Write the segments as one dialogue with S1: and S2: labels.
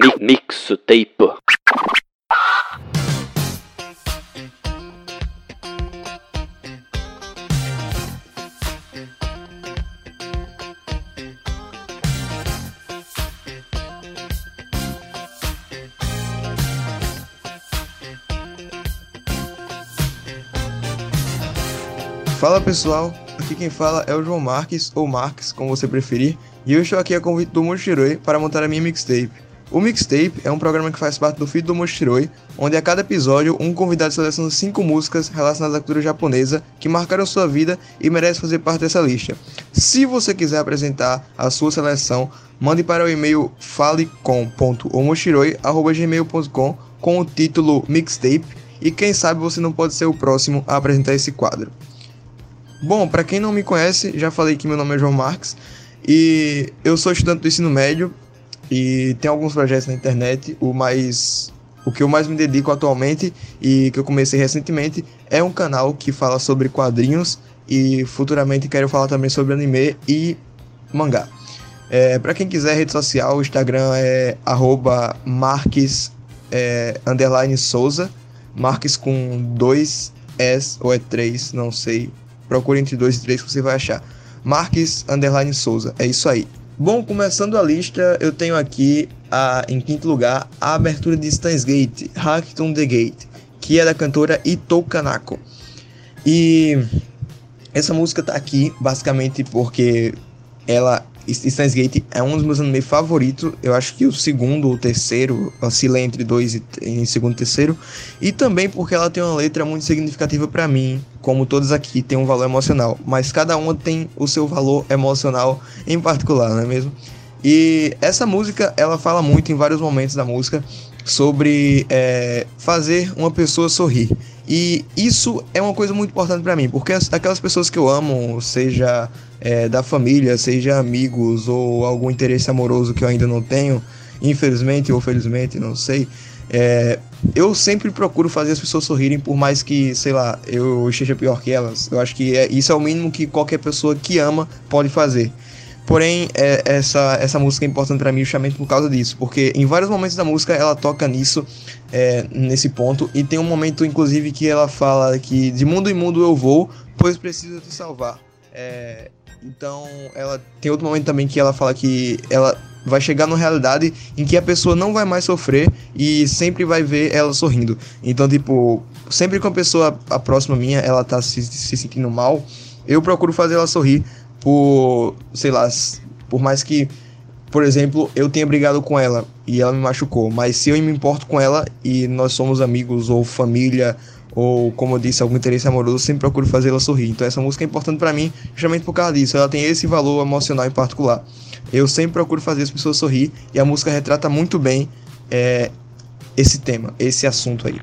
S1: Mixtape.
S2: Fala pessoal, aqui quem fala é o João Marques, ou Marques, como você preferir, e eu estou aqui a convite do Mochiroi para montar a minha mixtape. O Mixtape é um programa que faz parte do feed do Mochiroi, onde a cada episódio um convidado seleciona cinco músicas relacionadas à cultura japonesa que marcaram sua vida e merecem fazer parte dessa lista. Se você quiser apresentar a sua seleção, mande para o e-mail falecom.omochiroi.gmail.com com o título Mixtape e quem sabe você não pode ser o próximo a apresentar esse quadro. Bom, para quem não me conhece, já falei que meu nome é João Marques e eu sou estudante do ensino médio e tenho alguns projetos na internet. O mais o que eu mais me dedico atualmente e que eu comecei recentemente é um canal que fala sobre quadrinhos e futuramente quero falar também sobre anime e mangá. É, para quem quiser rede social, o Instagram é @marques é, underline Souza, Marques com dois S ou é três, não sei, Procure entre 2 e 3 que você vai achar. Marques Underline Souza. É isso aí. Bom, começando a lista, eu tenho aqui a, em quinto lugar a abertura de Stan's Gate, Hackton the Gate, que é da cantora Ito Kanako. E essa música tá aqui basicamente porque ela Steins Gate é um dos meus animes favoritos. Eu acho que o segundo ou terceiro oscila entre dois e segundo e terceiro. E também porque ela tem uma letra muito significativa para mim. Como todas aqui tem um valor emocional. Mas cada uma tem o seu valor emocional em particular, não é mesmo? E essa música, ela fala muito em vários momentos da música sobre é, fazer uma pessoa sorrir. E isso é uma coisa muito importante para mim, porque aquelas pessoas que eu amo, seja é, da família, seja amigos ou algum interesse amoroso que eu ainda não tenho, infelizmente ou felizmente, não sei, é, eu sempre procuro fazer as pessoas sorrirem, por mais que, sei lá, eu esteja pior que elas. Eu acho que é, isso é o mínimo que qualquer pessoa que ama pode fazer. Porém, é, essa, essa música é importante para mim justamente por causa disso, porque em vários momentos da música ela toca nisso, é, nesse ponto, e tem um momento, inclusive, que ela fala que de mundo em mundo eu vou, pois preciso te salvar. É, então, ela tem outro momento também que ela fala que ela vai chegar numa realidade em que a pessoa não vai mais sofrer e sempre vai ver ela sorrindo. Então, tipo, sempre que uma pessoa a próxima minha, ela tá se, se sentindo mal, eu procuro fazer ela sorrir por, sei lá, por mais que, por exemplo, eu tenha brigado com ela e ela me machucou, mas se eu me importo com ela e nós somos amigos ou família ou como eu disse, algum interesse amoroso, sempre procuro fazê-la sorrir. Então essa música é importante para mim, justamente por causa disso. Ela tem esse valor emocional em particular. Eu sempre procuro fazer as pessoas sorrir e a música retrata muito bem é, esse tema, esse assunto aí.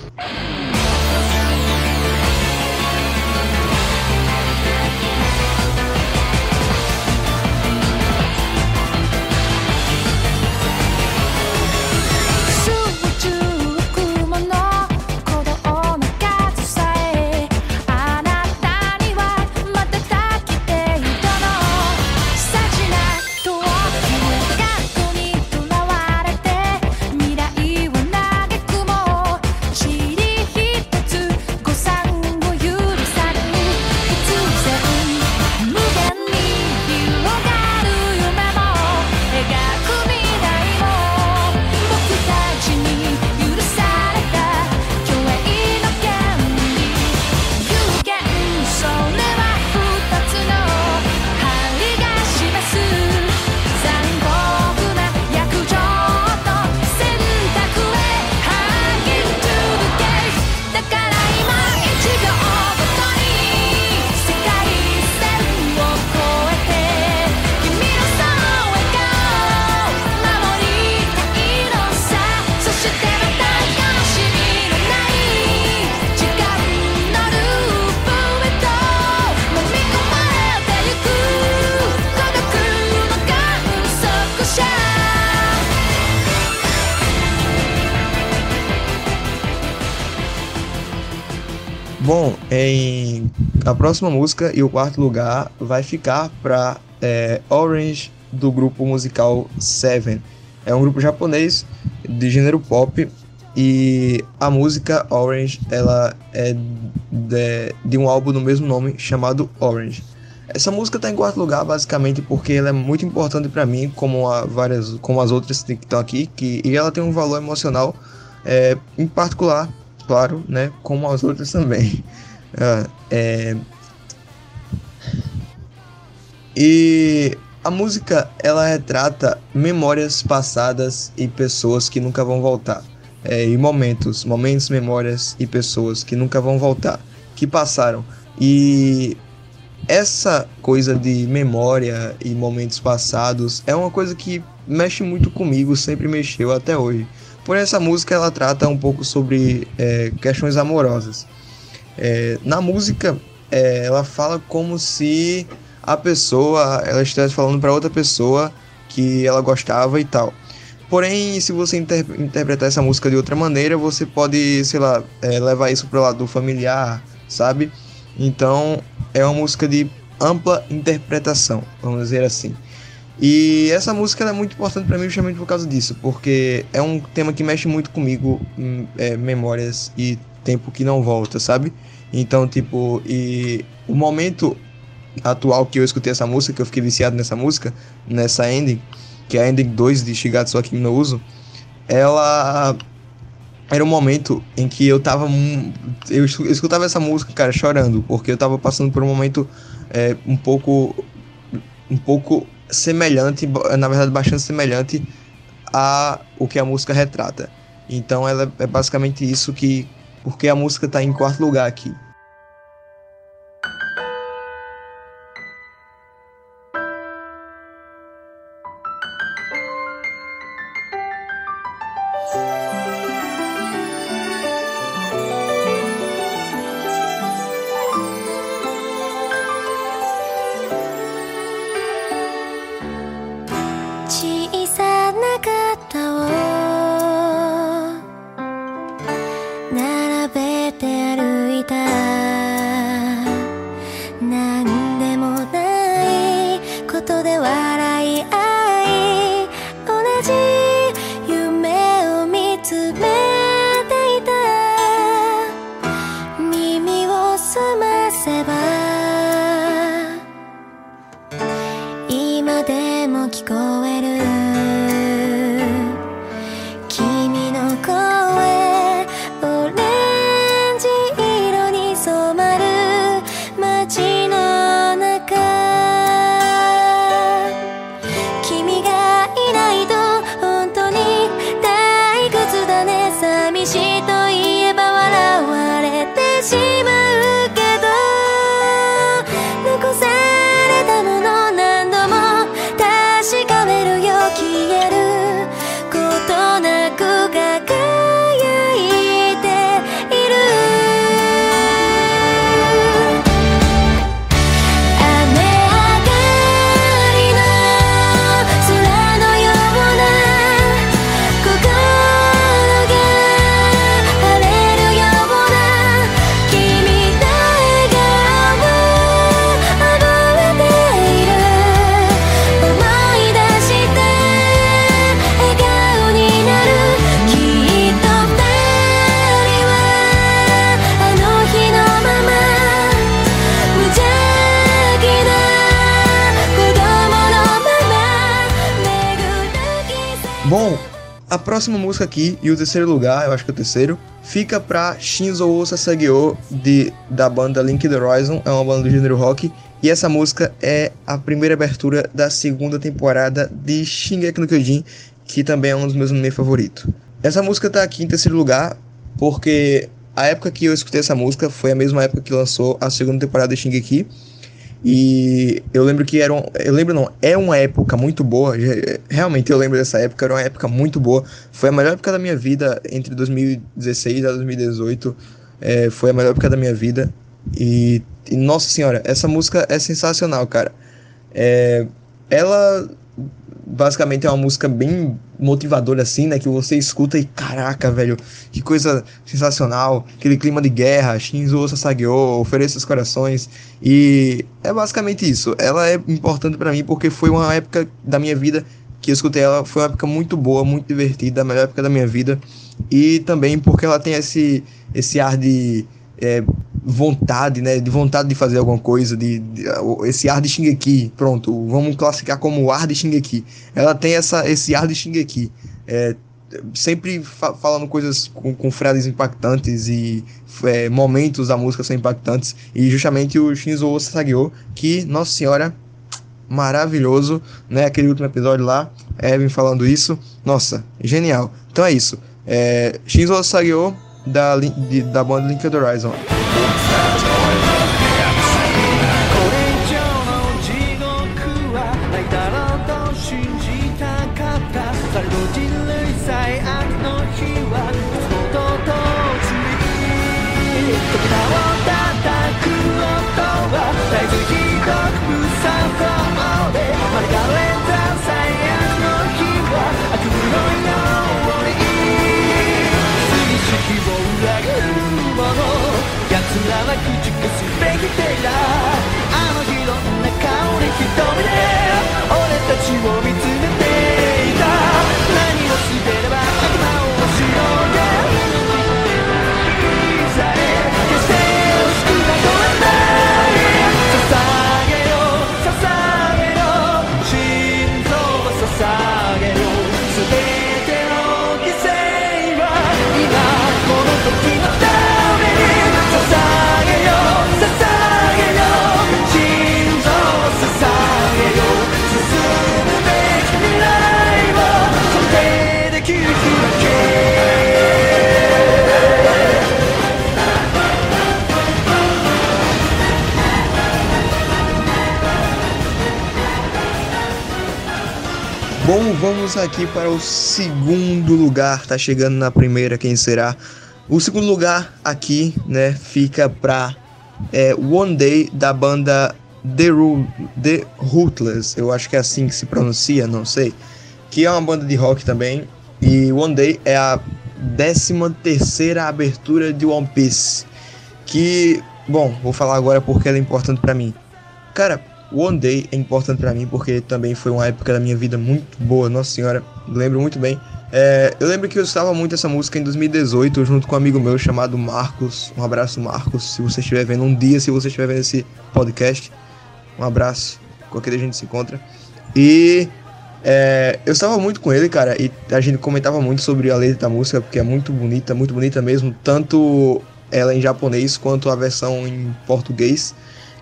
S2: Bom, em a próxima música e o quarto lugar vai ficar para é, Orange do grupo musical Seven. É um grupo japonês. de gênero pop e a música Orange ela é de, de um álbum do mesmo nome chamado Orange. Essa música está em quarto lugar basicamente porque ela é muito importante para mim, como a várias, como as outras que estão aqui, que e ela tem um valor emocional é, em particular, claro, né, como as outras também. Uh, é... E a música ela retrata memórias passadas e pessoas que nunca vão voltar. É, e momentos, momentos, memórias e pessoas que nunca vão voltar, que passaram. E essa coisa de memória e momentos passados é uma coisa que mexe muito comigo, sempre mexeu até hoje. Por essa música ela trata um pouco sobre é, questões amorosas. É, na música é, ela fala como se a pessoa ela estivesse falando para outra pessoa que ela gostava e tal. Porém, se você inter interpretar essa música de outra maneira, você pode, sei lá, é, levar isso para o lado familiar, sabe? Então, é uma música de ampla interpretação, vamos dizer assim. E essa música é muito importante para mim justamente por causa disso, porque é um tema que mexe muito comigo, hum, é, memórias e tempo que não volta, sabe? Então, tipo, e o momento atual que eu escutei essa música, que eu fiquei viciado nessa música, nessa ending, que é a ending 2 de Shigatsu Akimi no Uso, ela era um momento em que eu tava eu escutava essa música, cara, chorando, porque eu tava passando por um momento é, um pouco um pouco semelhante, na verdade bastante semelhante a o que a música retrata. Então ela é basicamente isso que porque a música tá em quarto lugar aqui. Próxima música aqui, e o terceiro lugar, eu acho que é o terceiro, fica pra Shinzo o Sasagyo, de, da banda Link the Horizon, é uma banda do gênero rock, e essa música é a primeira abertura da segunda temporada de Shingeki no Kyojin, que também é um dos meus anime favoritos. Essa música tá aqui em terceiro lugar, porque a época que eu escutei essa música foi a mesma época que lançou a segunda temporada de Shingeki, e eu lembro que era um, eu lembro não, é uma época muito boa, realmente eu lembro dessa época, era uma época muito boa, foi a melhor época da minha vida entre 2016 a 2018, é, foi a melhor época da minha vida e, e, nossa senhora, essa música é sensacional, cara. É, ela basicamente é uma música bem motivadora assim, né? Que você escuta e caraca, velho, que coisa sensacional, aquele clima de guerra, Shinzo Sasagyo, ofereça os corações e é basicamente isso. Ela é importante para mim porque foi uma época da minha vida que eu escutei ela, foi uma época muito boa, muito divertida, a melhor época da minha vida. E também porque ela tem esse, esse ar de é, vontade, né? De vontade de fazer alguma coisa, de, de, esse ar de Shingeki, pronto, vamos classificar como ar de Shingeki. Ela tem essa, esse ar de Shingeki. É, sempre fa falando coisas com, com, frases impactantes e é, momentos da música são impactantes. E justamente o Shinzo Sasagyo, que, nossa senhora, maravilhoso, né? Aquele último episódio lá, Evan falando isso, nossa, genial. Então é isso. É, Shinzo Sasagyo da, de, da banda Linked Horizon. く
S1: じかすべきテイラーあの日の中俺瞳で俺たちを見つめ
S2: vamos aqui para o segundo lugar. Tá chegando na primeira, quem será? O segundo lugar aqui, né, fica para é, One Day da banda The, Ru The Rootless. Eu acho que é assim que se pronuncia, não sei. Que é uma banda de rock também. E One Day é a 13 terceira abertura de One Piece. Que, bom, vou falar agora porque ela é importante para mim. Cara, One Day é importante para mim porque também foi uma época da minha vida muito boa, nossa senhora, lembro muito bem. É, eu lembro que eu estava muito essa música em 2018 junto com um amigo meu chamado Marcos. Um abraço, Marcos, se você estiver vendo um dia, se você estiver vendo esse podcast. Um abraço, qualquer dia a gente se encontra. E é, eu estava muito com ele, cara, e a gente comentava muito sobre a letra da música, porque é muito bonita, muito bonita mesmo, tanto ela em japonês quanto a versão em português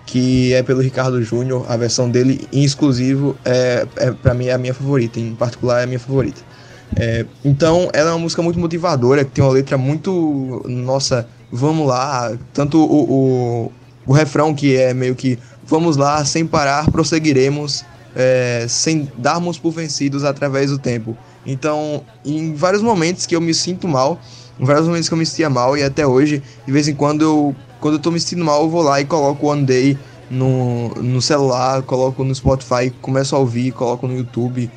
S2: que é pelo Ricardo Júnior, a versão dele em exclusivo é, é para mim é a minha favorita, em particular é a minha favorita. É, então ela é uma música muito motivadora, tem uma letra muito, nossa, vamos lá, tanto o, o, o refrão que é meio que vamos lá, sem parar, prosseguiremos, é, sem darmos por vencidos através do tempo. Então, em vários momentos que eu me sinto mal, em vários momentos que eu me sentia mal e até hoje, de vez em quando eu quando eu tô me sentindo mal, eu vou lá e coloco One Day no, no celular, coloco no Spotify, começo a ouvir, coloco no YouTube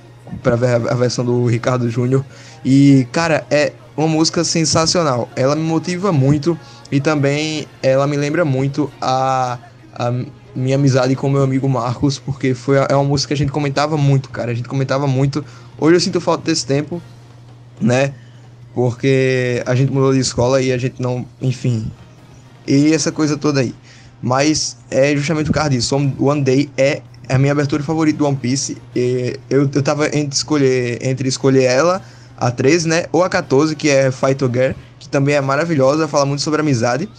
S2: para ver a, versão do Ricardo Júnior. E, cara, é uma música sensacional. Ela me motiva muito e também ela me lembra muito a, a minha amizade com meu amigo Marcos, porque foi é uma música que a gente comentava muito, cara. A gente comentava muito. Hoje eu sinto falta desse tempo, né? Porque a gente mudou de escola e a gente não, enfim, e essa coisa toda aí. Mas é justamente o causa disso. One Day é a minha abertura favorita do One Piece. E eu, eu tava entre escolher, entre escolher ela, a 13, né? Ou a 14, que é Fight Together, que também é maravilhosa, fala muito sobre amizade.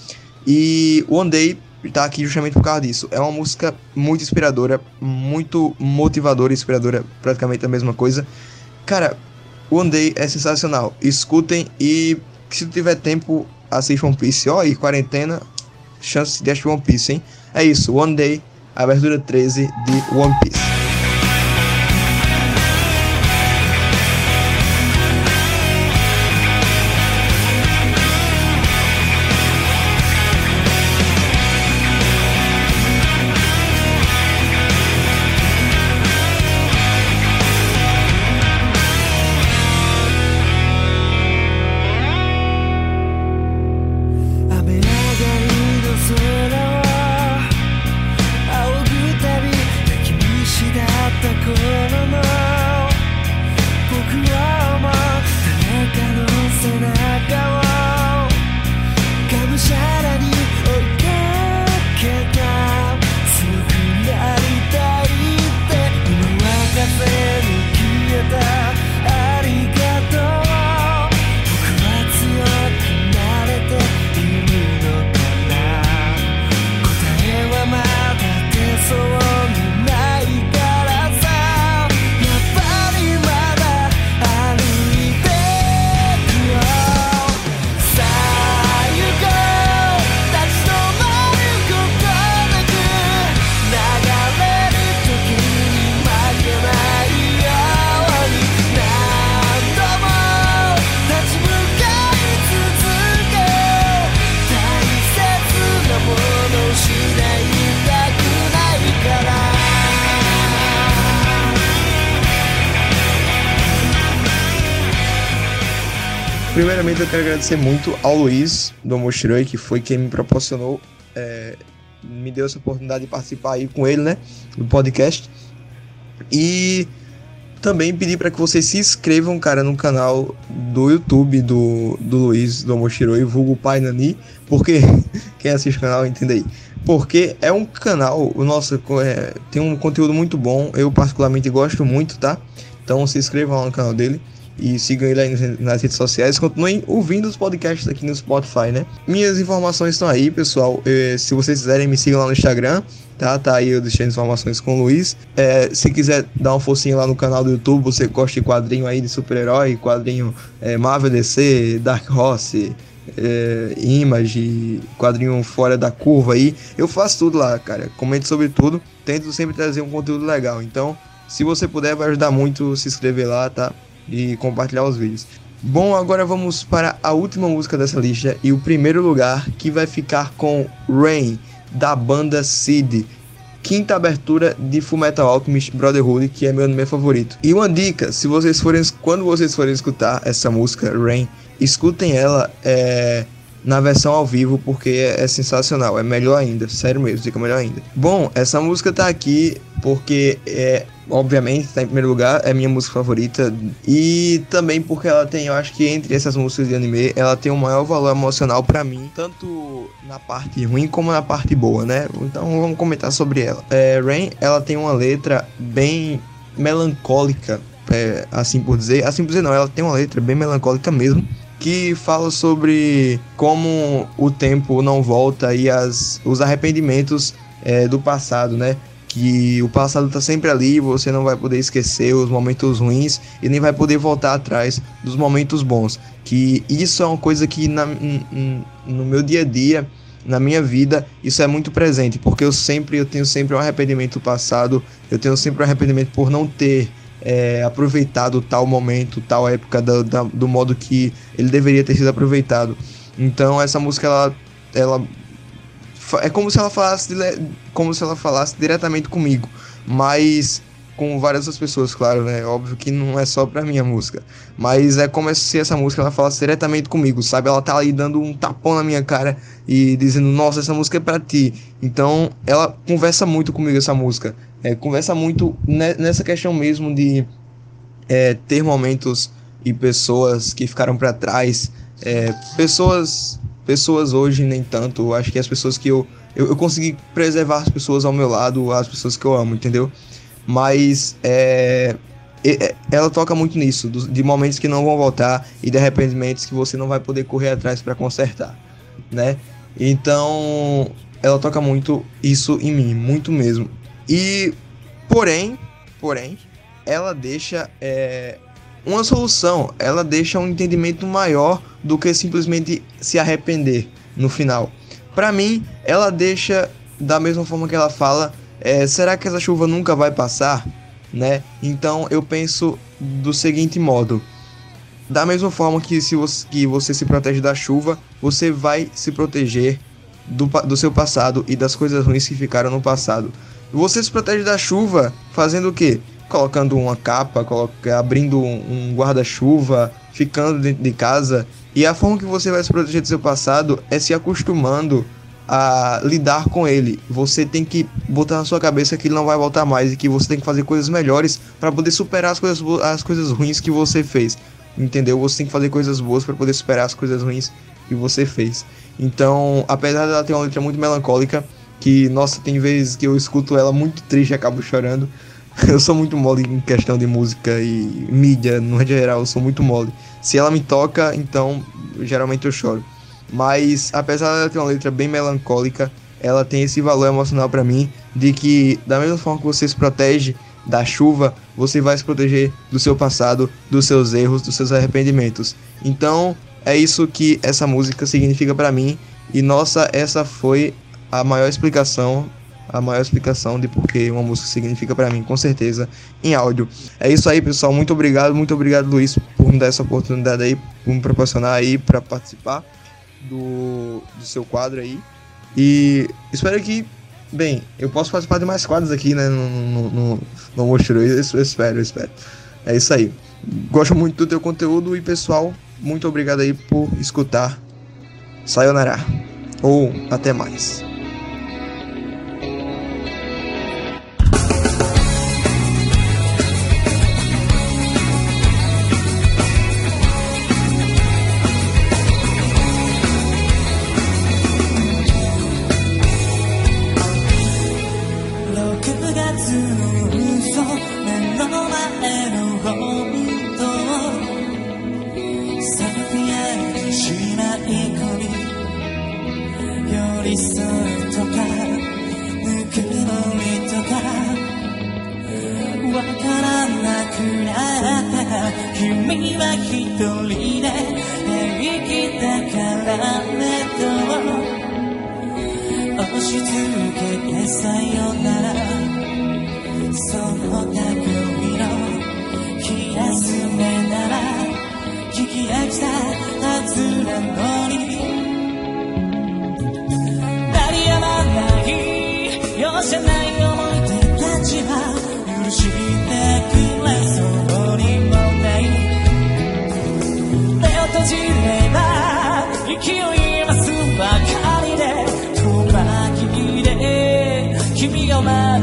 S2: E One Day tá aqui justamente por causa disso. É uma música muito inspiradora, muito motivadora e inspiradora, praticamente a mesma coisa. Cara, One Day é sensacional. Escutem e se tiver tempo, assiste One Piece. Ó, e quarentena, chance de assistir One Piece, hein? É isso, One Day, abertura 13 de One Piece. Primeiramente eu quero agradecer muito ao Luiz do Mochiroi, que foi quem me proporcionou, é, me deu essa oportunidade de participar aí com ele, né, do podcast. E também pedir para que vocês se inscrevam, cara, no canal do YouTube do, do Luiz do Mochiroi, vulgo Pai Nani, porque quem assiste o canal entende aí. Porque é um canal, o nosso é, tem um conteúdo muito bom, eu particularmente gosto muito, tá? Então se inscrevam lá no canal dele e sigam ele aí nas redes sociais. Continuem ouvindo os podcasts aqui no Spotify, né? Minhas informações estão aí, pessoal. É, se vocês quiserem, me sigam lá no Instagram, tá? Tá aí eu deixei informações com o Luiz. É, se quiser dar uma forcinha lá no canal do YouTube, você gosta de quadrinho aí de super-herói, quadrinho é, Marvel DC, Dark Horse. É, image, quadrinho fora da curva aí, eu faço tudo lá, cara. Comente sobre tudo, tento sempre trazer um conteúdo legal. Então, se você puder, vai ajudar muito se inscrever lá, tá? E compartilhar os vídeos. Bom, agora vamos para a última música dessa lista e o primeiro lugar que vai ficar com Rain da banda Seed, quinta abertura de Fullmetal Alchemist Brotherhood, que é meu anime favorito. E uma dica, se vocês forem quando vocês forem escutar essa música Rain, escutem ela é, na versão ao vivo porque é, é, sensacional, é melhor ainda, sério mesmo, fica melhor ainda. Bom, essa música tá aqui porque é obviamente está em primeiro lugar, é minha música favorita e também porque ela tem, eu acho que entre essas músicas de anime, ela tem o um maior valor emocional para mim, tanto na parte ruim como na parte boa, né? Então vamos comentar sobre ela. É, Rain, ela tem uma letra bem melancólica, é, assim por dizer, assim por dizer não, ela tem uma letra bem melancólica mesmo que fala sobre como o tempo não volta e as, os arrependimentos é, do passado, né? Que o passado está sempre ali, você não vai poder esquecer os momentos ruins e nem vai poder voltar atrás dos momentos bons. Que isso é uma coisa que na, no meu dia a dia, na minha vida, isso é muito presente, porque eu sempre eu tenho sempre um arrependimento do passado, eu tenho sempre um arrependimento por não ter é, aproveitado tal momento, tal época do, da, do modo que ele deveria ter sido aproveitado. Então essa música ela, ela é como se ela falasse como se ela falasse diretamente comigo, mas com várias outras pessoas, claro, né? Óbvio que não é só pra minha música. Mas é como se essa música ela falasse diretamente comigo, sabe? Ela tá ali dando um tapão na minha cara e dizendo, nossa, essa música é pra ti. Então, ela conversa muito comigo, essa música. É, conversa muito nessa questão mesmo de é, ter momentos e pessoas que ficaram para trás. É, pessoas pessoas hoje nem tanto. Acho que as pessoas que eu, eu, eu consegui preservar as pessoas ao meu lado, as pessoas que eu amo, entendeu? Mas é, é, ela toca muito nisso, de momentos que não vão voltar e de arrependimentos que você não vai poder correr atrás para consertar, né? Então, ela toca muito isso em mim, muito mesmo. E, porém, porém, ela deixa é, uma solução, ela deixa um entendimento maior do que simplesmente se arrepender no final. Para mim, ela deixa da mesma forma que ela fala é, será que essa chuva nunca vai passar? Né? Então eu penso do seguinte modo: da mesma forma que, se você, que você se protege da chuva, você vai se proteger do, do seu passado e das coisas ruins que ficaram no passado. Você se protege da chuva fazendo o quê? Colocando uma capa, coloca, abrindo um, um guarda-chuva, ficando dentro de casa. E a forma que você vai se proteger do seu passado é se acostumando a lidar com ele. Você tem que botar na sua cabeça que ele não vai voltar mais e que você tem que fazer coisas melhores para poder superar as coisas, as coisas ruins que você fez. Entendeu? Você tem que fazer coisas boas para poder superar as coisas ruins que você fez. Então, apesar dela ter uma letra muito melancólica, que nossa, tem vezes que eu escuto ela muito triste e acabo chorando. Eu sou muito mole em questão de música e mídia, no geral, eu sou muito mole. Se ela me toca, então geralmente eu choro. Mas apesar dela ter uma letra bem melancólica, ela tem esse valor emocional para mim de que da mesma forma que você se protege da chuva, você vai se proteger do seu passado, dos seus erros, dos seus arrependimentos. Então, é isso que essa música significa para mim e nossa, essa foi a maior explicação a maior explicação de por que uma música significa para mim, com certeza, em áudio. É isso aí, pessoal. Muito obrigado, muito obrigado, Luiz, por me dar essa oportunidade aí, por me proporcionar aí para participar do, do seu quadro aí. E espero que, bem, eu posso participar de mais quadros aqui, né, no, no, no, no Mochiro. Eu, eu espero, eu espero. É isso aí. Gosto muito do teu conteúdo e, pessoal,
S1: muito obrigado aí por escutar. Sayonara. Ou até mais.
S3: き
S1: 飽きたはずなのに鳴りやまない容赦ない思い出たちは許してくれそうにもない目
S3: を閉じれば勢います。
S1: ばかりで遠巻きで君を待つ